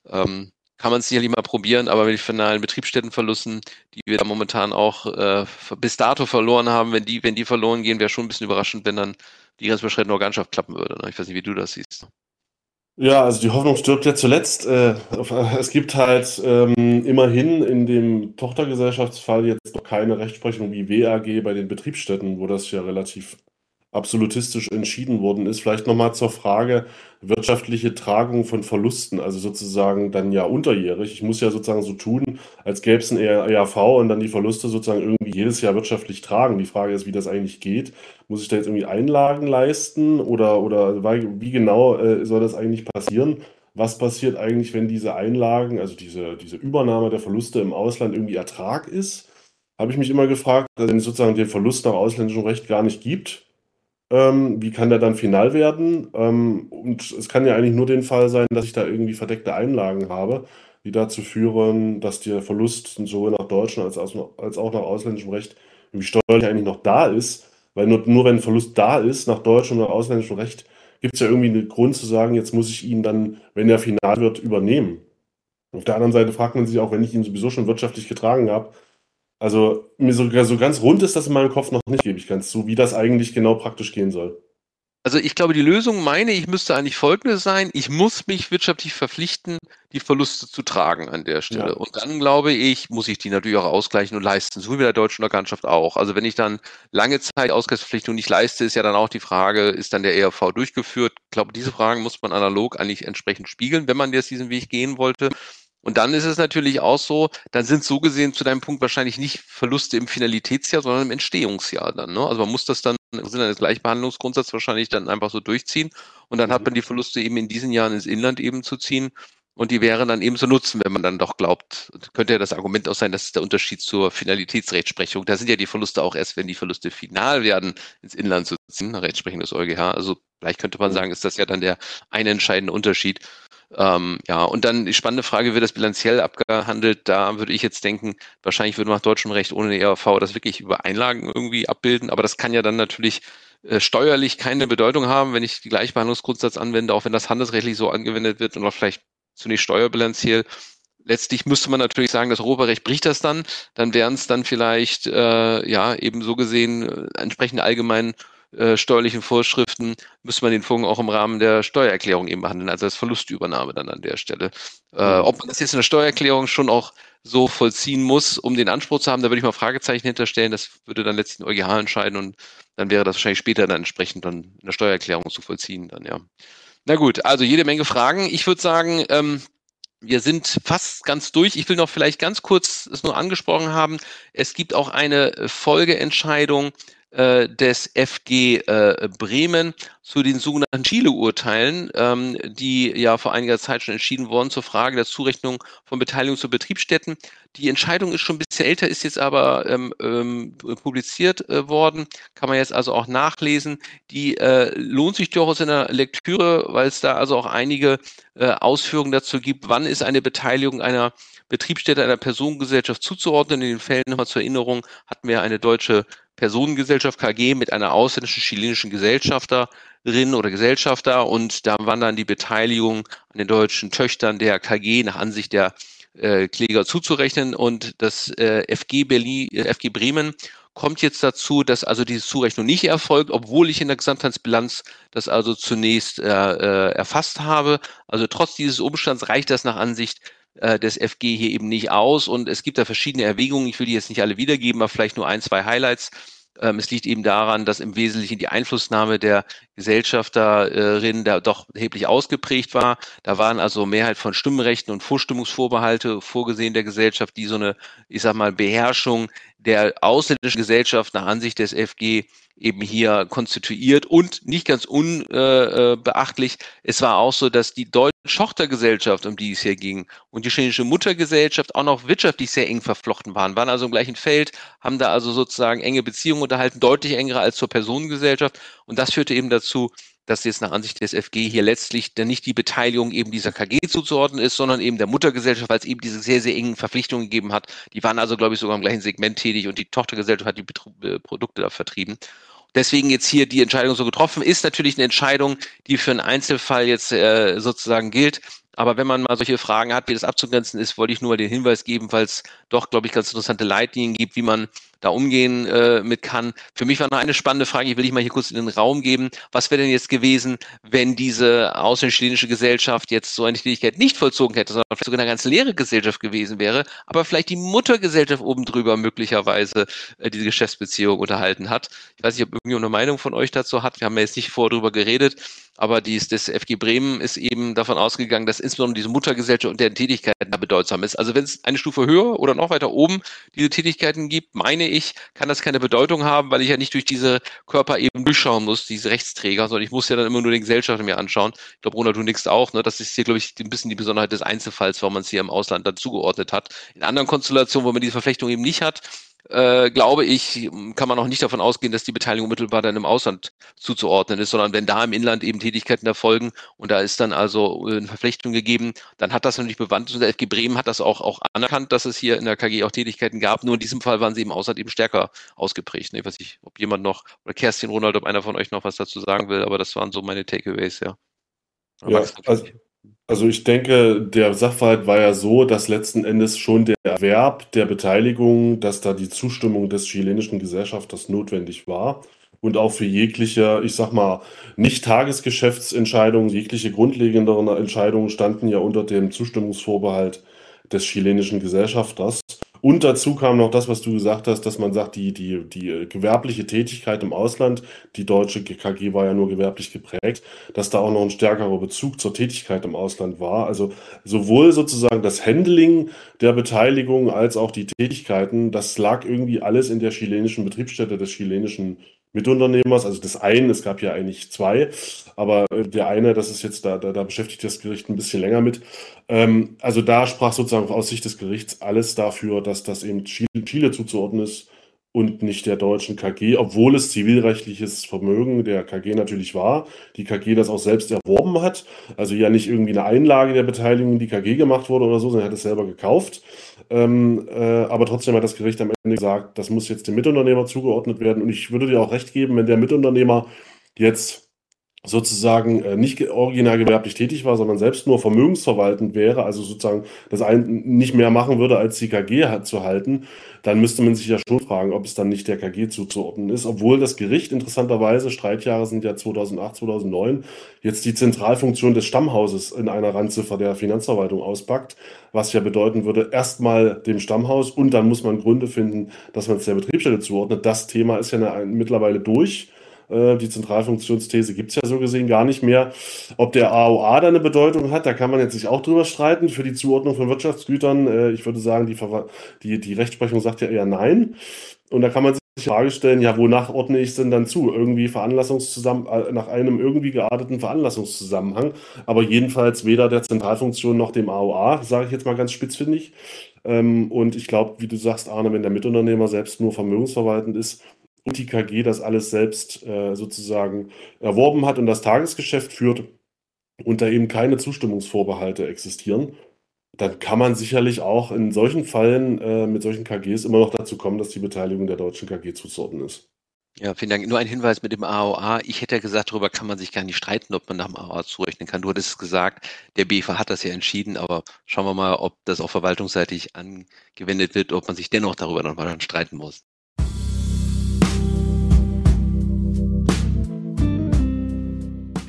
ähm, kann man es sicherlich mal probieren, aber mit den finalen Betriebsstättenverlusten, die wir da momentan auch äh, bis dato verloren haben, wenn die, wenn die verloren gehen, wäre schon ein bisschen überraschend, wenn dann die grenzüberschreitende Organschaft klappen würde. Ne? Ich weiß nicht, wie du das siehst. Ja, also die Hoffnung stirbt ja zuletzt. Äh, es gibt halt ähm, immerhin in dem Tochtergesellschaftsfall jetzt noch keine Rechtsprechung wie WAG bei den Betriebsstätten, wo das ja relativ absolutistisch entschieden worden ist. Vielleicht nochmal zur Frage wirtschaftliche Tragung von Verlusten, also sozusagen dann ja unterjährig. Ich muss ja sozusagen so tun, als gäbe es ein ERV und dann die Verluste sozusagen irgendwie jedes Jahr wirtschaftlich tragen. Die Frage ist, wie das eigentlich geht. Muss ich da jetzt irgendwie Einlagen leisten oder, oder wie genau äh, soll das eigentlich passieren? Was passiert eigentlich, wenn diese Einlagen, also diese, diese Übernahme der Verluste im Ausland irgendwie Ertrag ist? habe ich mich immer gefragt, wenn es sozusagen den Verlust nach ausländischem Recht gar nicht gibt, ähm, wie kann der dann final werden? Ähm, und es kann ja eigentlich nur den Fall sein, dass ich da irgendwie verdeckte Einlagen habe, die dazu führen, dass der Verlust sowohl nach deutschem als, als auch nach ausländischem Recht irgendwie steuerlich eigentlich noch da ist. Weil nur, nur wenn ein Verlust da ist, nach deutschem oder ausländischem Recht, gibt es ja irgendwie einen Grund zu sagen, jetzt muss ich ihn dann, wenn er final wird, übernehmen. Auf der anderen Seite fragt man sich auch, wenn ich ihn sowieso schon wirtschaftlich getragen habe, also mir sogar so ganz rund ist das in meinem Kopf noch nicht, gebe ich ganz zu, wie das eigentlich genau praktisch gehen soll. Also ich glaube, die Lösung meine ich müsste eigentlich folgende sein. Ich muss mich wirtschaftlich verpflichten, die Verluste zu tragen an der Stelle. Ja. Und dann glaube ich, muss ich die natürlich auch ausgleichen und leisten, so wie bei der deutschen Organschaft auch. Also wenn ich dann lange Zeit Ausgleichsverpflichtung nicht leiste, ist ja dann auch die Frage, ist dann der ERV durchgeführt? Ich glaube, diese Fragen muss man analog eigentlich entsprechend spiegeln, wenn man jetzt diesen Weg gehen wollte. Und dann ist es natürlich auch so, dann sind so gesehen zu deinem Punkt wahrscheinlich nicht Verluste im Finalitätsjahr, sondern im Entstehungsjahr dann. Ne? Also man muss das dann im Sinne des Gleichbehandlungsgrundsatzes wahrscheinlich dann einfach so durchziehen. Und dann hat man die Verluste eben in diesen Jahren ins Inland eben zu ziehen. Und die wären dann eben zu nutzen, wenn man dann doch glaubt, könnte ja das Argument auch sein, das ist der Unterschied zur Finalitätsrechtsprechung. Da sind ja die Verluste auch erst, wenn die Verluste final werden, ins Inland zu ziehen, nach Rechtsprechung des EuGH. Also vielleicht könnte man sagen, ist das ja dann der eine entscheidende Unterschied. Ähm, ja, und dann die spannende Frage, wird das bilanziell abgehandelt? Da würde ich jetzt denken, wahrscheinlich würde man nach deutschem Recht ohne ERV das wirklich über Einlagen irgendwie abbilden, aber das kann ja dann natürlich äh, steuerlich keine Bedeutung haben, wenn ich die Gleichbehandlungsgrundsatz anwende, auch wenn das handelsrechtlich so angewendet wird und auch vielleicht zunächst steuerbilanziell. Letztlich müsste man natürlich sagen, das Europarecht bricht das dann, dann wären es dann vielleicht äh, ja eben so gesehen äh, entsprechend allgemein äh, steuerlichen Vorschriften müsste man den Fonds auch im Rahmen der Steuererklärung eben behandeln, also als Verlustübernahme dann an der Stelle. Äh, mhm. ob man das jetzt in der Steuererklärung schon auch so vollziehen muss, um den Anspruch zu haben, da würde ich mal Fragezeichen hinterstellen. Das würde dann letztlich ein EuGH entscheiden und dann wäre das wahrscheinlich später dann entsprechend dann in der Steuererklärung zu vollziehen dann, ja. Na gut, also jede Menge Fragen. Ich würde sagen, ähm, wir sind fast ganz durch. Ich will noch vielleicht ganz kurz es nur angesprochen haben. Es gibt auch eine Folgeentscheidung äh, des FG äh, Bremen zu den sogenannten Chile-Urteilen, ähm, die ja vor einiger Zeit schon entschieden wurden zur Frage der Zurechnung von Beteiligung zu Betriebsstätten. Die Entscheidung ist schon ein bisschen älter, ist jetzt aber ähm, ähm, publiziert äh, worden, kann man jetzt also auch nachlesen. Die äh, lohnt sich durchaus in der Lektüre, weil es da also auch einige äh, Ausführungen dazu gibt, wann ist eine Beteiligung einer Betriebsstätte einer Personengesellschaft zuzuordnen. In den Fällen nochmal zur Erinnerung hatten wir eine deutsche Personengesellschaft KG mit einer ausländischen chilenischen Gesellschafterin oder Gesellschafter und da waren dann die Beteiligung an den deutschen Töchtern der KG nach Ansicht der äh, Kläger zuzurechnen und das äh, FG Berlin, äh, FG Bremen kommt jetzt dazu, dass also diese Zurechnung nicht erfolgt, obwohl ich in der Gesamtheitsbilanz das also zunächst äh, äh erfasst habe. Also trotz dieses Umstands reicht das nach Ansicht äh, des FG hier eben nicht aus. Und es gibt da verschiedene Erwägungen. Ich will die jetzt nicht alle wiedergeben, aber vielleicht nur ein, zwei Highlights. Ähm, es liegt eben daran, dass im Wesentlichen die Einflussnahme der Gesellschafterin da doch erheblich ausgeprägt war. Da waren also Mehrheit von Stimmrechten und Vorstimmungsvorbehalte vorgesehen der Gesellschaft, die so eine, ich sag mal, Beherrschung der ausländischen Gesellschaft nach Ansicht des FG eben hier konstituiert und nicht ganz unbeachtlich, äh, es war auch so, dass die deutsche Tochtergesellschaft, um die es hier ging, und die chinesische Muttergesellschaft auch noch wirtschaftlich sehr eng verflochten waren, waren also im gleichen Feld, haben da also sozusagen enge Beziehungen unterhalten, deutlich engere als zur Personengesellschaft. Und das führte eben dazu, dass jetzt nach Ansicht des FG hier letztlich dann nicht die Beteiligung eben dieser KG zuzuordnen ist, sondern eben der Muttergesellschaft, weil es eben diese sehr, sehr engen Verpflichtungen gegeben hat. Die waren also, glaube ich, sogar im gleichen Segment tätig und die Tochtergesellschaft hat die Betru äh, Produkte da vertrieben deswegen jetzt hier die Entscheidung so getroffen ist, natürlich eine Entscheidung, die für einen Einzelfall jetzt äh, sozusagen gilt. Aber wenn man mal solche Fragen hat, wie das abzugrenzen ist, wollte ich nur mal den Hinweis geben, weil es doch, glaube ich, ganz interessante Leitlinien gibt, wie man da umgehen äh, mit kann. Für mich war noch eine spannende Frage, die will ich mal hier kurz in den Raum geben. Was wäre denn jetzt gewesen, wenn diese ausländische Gesellschaft jetzt so eine Tätigkeit nicht vollzogen hätte, sondern vielleicht sogar eine ganz leere Gesellschaft gewesen wäre, aber vielleicht die Muttergesellschaft oben drüber möglicherweise äh, diese Geschäftsbeziehung unterhalten hat. Ich weiß nicht, ob irgendjemand eine Meinung von euch dazu hat. Wir haben ja jetzt nicht vor drüber geredet, aber dies, das FG Bremen ist eben davon ausgegangen, dass insbesondere diese Muttergesellschaft und deren Tätigkeiten da bedeutsam ist. Also wenn es eine Stufe höher oder noch weiter oben diese Tätigkeiten gibt, meine ich, kann das keine Bedeutung haben, weil ich ja nicht durch diese Körper eben durchschauen muss, diese Rechtsträger, sondern ich muss ja dann immer nur den Gesellschafter mir anschauen. Ich glaube, Ronald, du nix auch. Ne? Das ist hier, glaube ich, ein bisschen die Besonderheit des Einzelfalls, warum man es hier im Ausland dann zugeordnet hat. In anderen Konstellationen, wo man diese Verflechtung eben nicht hat, äh, glaube ich, kann man auch nicht davon ausgehen, dass die Beteiligung mittelbar dann im Ausland zuzuordnen ist, sondern wenn da im Inland eben Tätigkeiten erfolgen und da ist dann also eine Verflechtung gegeben, dann hat das natürlich Bewandtnis. Und der FG Bremen hat das auch, auch anerkannt, dass es hier in der KG auch Tätigkeiten gab. Nur in diesem Fall waren sie im Ausland eben stärker ausgeprägt. Ne? weiß ich, ob jemand noch, oder Kerstin Ronald, ob einer von euch noch was dazu sagen will, aber das waren so meine Takeaways, ja. ja also, also ich denke, der Sachverhalt war ja so, dass letzten Endes schon der Erwerb der Beteiligung, dass da die Zustimmung des chilenischen Gesellschafters notwendig war und auch für jegliche, ich sag mal, nicht Tagesgeschäftsentscheidungen, jegliche grundlegenderen Entscheidungen standen ja unter dem Zustimmungsvorbehalt des chilenischen Gesellschafters. Und dazu kam noch das, was du gesagt hast, dass man sagt, die, die, die gewerbliche Tätigkeit im Ausland, die deutsche KG war ja nur gewerblich geprägt, dass da auch noch ein stärkerer Bezug zur Tätigkeit im Ausland war. Also sowohl sozusagen das Handling der Beteiligung als auch die Tätigkeiten, das lag irgendwie alles in der chilenischen Betriebsstätte des chilenischen Mitunternehmers, also des einen, es gab ja eigentlich zwei, aber äh, der eine, das ist jetzt, da, da, da beschäftigt das Gericht ein bisschen länger mit. Ähm, also da sprach sozusagen aus Sicht des Gerichts alles dafür, dass das eben Chile, Chile zuzuordnen ist und nicht der deutschen KG, obwohl es zivilrechtliches Vermögen der KG natürlich war, die KG das auch selbst erworben hat, also ja nicht irgendwie eine Einlage der Beteiligung, die KG gemacht wurde oder so, sondern er hat es selber gekauft. Ähm, äh, aber trotzdem hat das Gericht am Ende gesagt, das muss jetzt dem Mitunternehmer zugeordnet werden. Und ich würde dir auch recht geben, wenn der Mitunternehmer jetzt sozusagen äh, nicht original gewerblich tätig war, sondern selbst nur vermögensverwaltend wäre, also sozusagen das ein nicht mehr machen würde, als die KG zu halten, dann müsste man sich ja schon fragen, ob es dann nicht der KG zuzuordnen ist, obwohl das Gericht interessanterweise, Streitjahre sind ja 2008, 2009, jetzt die Zentralfunktion des Stammhauses in einer Randziffer der Finanzverwaltung auspackt, was ja bedeuten würde, erstmal dem Stammhaus und dann muss man Gründe finden, dass man es der Betriebsstelle zuordnet. Das Thema ist ja mittlerweile durch äh, die Zentralfunktionsthese gibt es ja so gesehen gar nicht mehr. Ob der AOA da eine Bedeutung hat, da kann man jetzt sich auch drüber streiten für die Zuordnung von Wirtschaftsgütern. Äh, ich würde sagen, die, die, die Rechtsprechung sagt ja eher nein. Und da kann man sich die Frage stellen, ja, wonach ordne ich es denn dann zu? Irgendwie Veranlassungszusammen äh, nach einem irgendwie gearteten Veranlassungszusammenhang, aber jedenfalls weder der Zentralfunktion noch dem AOA, sage ich jetzt mal ganz spitzfindig. Ähm, und ich glaube, wie du sagst, Arne, wenn der Mitunternehmer selbst nur vermögensverwaltend ist, und die KG das alles selbst äh, sozusagen erworben hat und das Tagesgeschäft führt und da eben keine Zustimmungsvorbehalte existieren, dann kann man sicherlich auch in solchen Fällen äh, mit solchen KGs immer noch dazu kommen, dass die Beteiligung der deutschen KG zuzuordnen ist. Ja, vielen Dank. Nur ein Hinweis mit dem AOA. Ich hätte ja gesagt, darüber kann man sich gar nicht streiten, ob man nach dem AOA zurechnen kann. Du hattest gesagt, der BFA hat das ja entschieden, aber schauen wir mal, ob das auch verwaltungsseitig angewendet wird, ob man sich dennoch darüber nochmal streiten muss.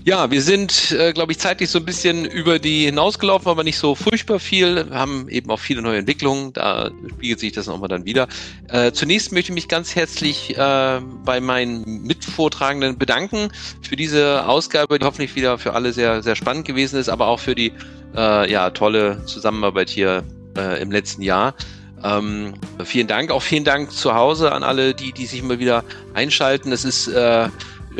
Ja, wir sind, äh, glaube ich, zeitlich so ein bisschen über die hinausgelaufen, aber nicht so furchtbar viel. Wir haben eben auch viele neue Entwicklungen, da spiegelt sich das nochmal dann wieder. Äh, zunächst möchte ich mich ganz herzlich äh, bei meinen Mitvortragenden bedanken für diese Ausgabe, die hoffentlich wieder für alle sehr, sehr spannend gewesen ist, aber auch für die äh, ja, tolle Zusammenarbeit hier äh, im letzten Jahr. Ähm, vielen Dank, auch vielen Dank zu Hause an alle, die, die sich immer wieder einschalten. Es ist äh,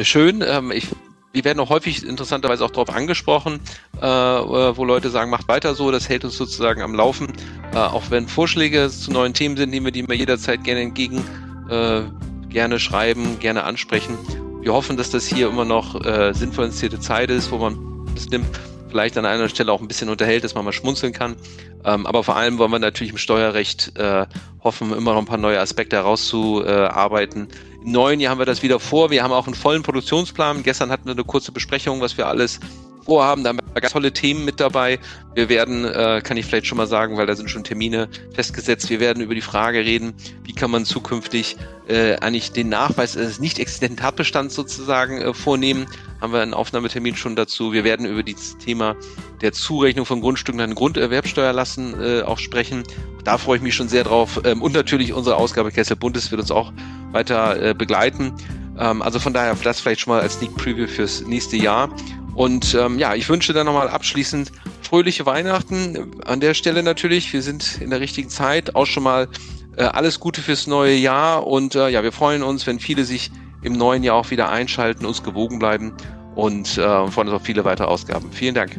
schön. Ähm, ich wir werden auch häufig interessanterweise auch darauf angesprochen, äh, äh, wo Leute sagen, macht weiter so, das hält uns sozusagen am Laufen. Äh, auch wenn Vorschläge zu neuen Themen sind, nehmen wir die immer jederzeit gerne entgegen, äh, gerne schreiben, gerne ansprechen. Wir hoffen, dass das hier immer noch äh, sinnvoll inszenierte Zeit ist, wo man das nimmt, vielleicht an einer Stelle auch ein bisschen unterhält, dass man mal schmunzeln kann. Ähm, aber vor allem wollen wir natürlich im Steuerrecht äh, hoffen, immer noch ein paar neue Aspekte herauszuarbeiten, im neuen Jahr haben wir das wieder vor. Wir haben auch einen vollen Produktionsplan. Gestern hatten wir eine kurze Besprechung, was wir alles vorhaben. Da haben ganz tolle Themen mit dabei. Wir werden, äh, kann ich vielleicht schon mal sagen, weil da sind schon Termine festgesetzt, wir werden über die Frage reden, wie kann man zukünftig äh, eigentlich den Nachweis des nicht existenten Tatbestands sozusagen äh, vornehmen. Haben wir einen Aufnahmetermin schon dazu. Wir werden über das Thema der Zurechnung von Grundstücken an Grunderwerbsteuer lassen äh, auch sprechen. Da freue ich mich schon sehr drauf. Ähm, und natürlich unsere Ausgabe Kessel Bundes wird uns auch weiter äh, begleiten. Ähm, also von daher das vielleicht schon mal als Sneak Preview fürs nächste Jahr. Und ähm, ja, ich wünsche dann nochmal abschließend fröhliche Weihnachten. An der Stelle natürlich, wir sind in der richtigen Zeit. Auch schon mal äh, alles Gute fürs neue Jahr. Und äh, ja, wir freuen uns, wenn viele sich im neuen Jahr auch wieder einschalten, uns gewogen bleiben und äh, freuen uns auf viele weitere Ausgaben. Vielen Dank.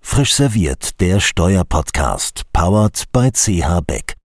Frisch serviert, der Steuerpodcast, powered by CH Beck.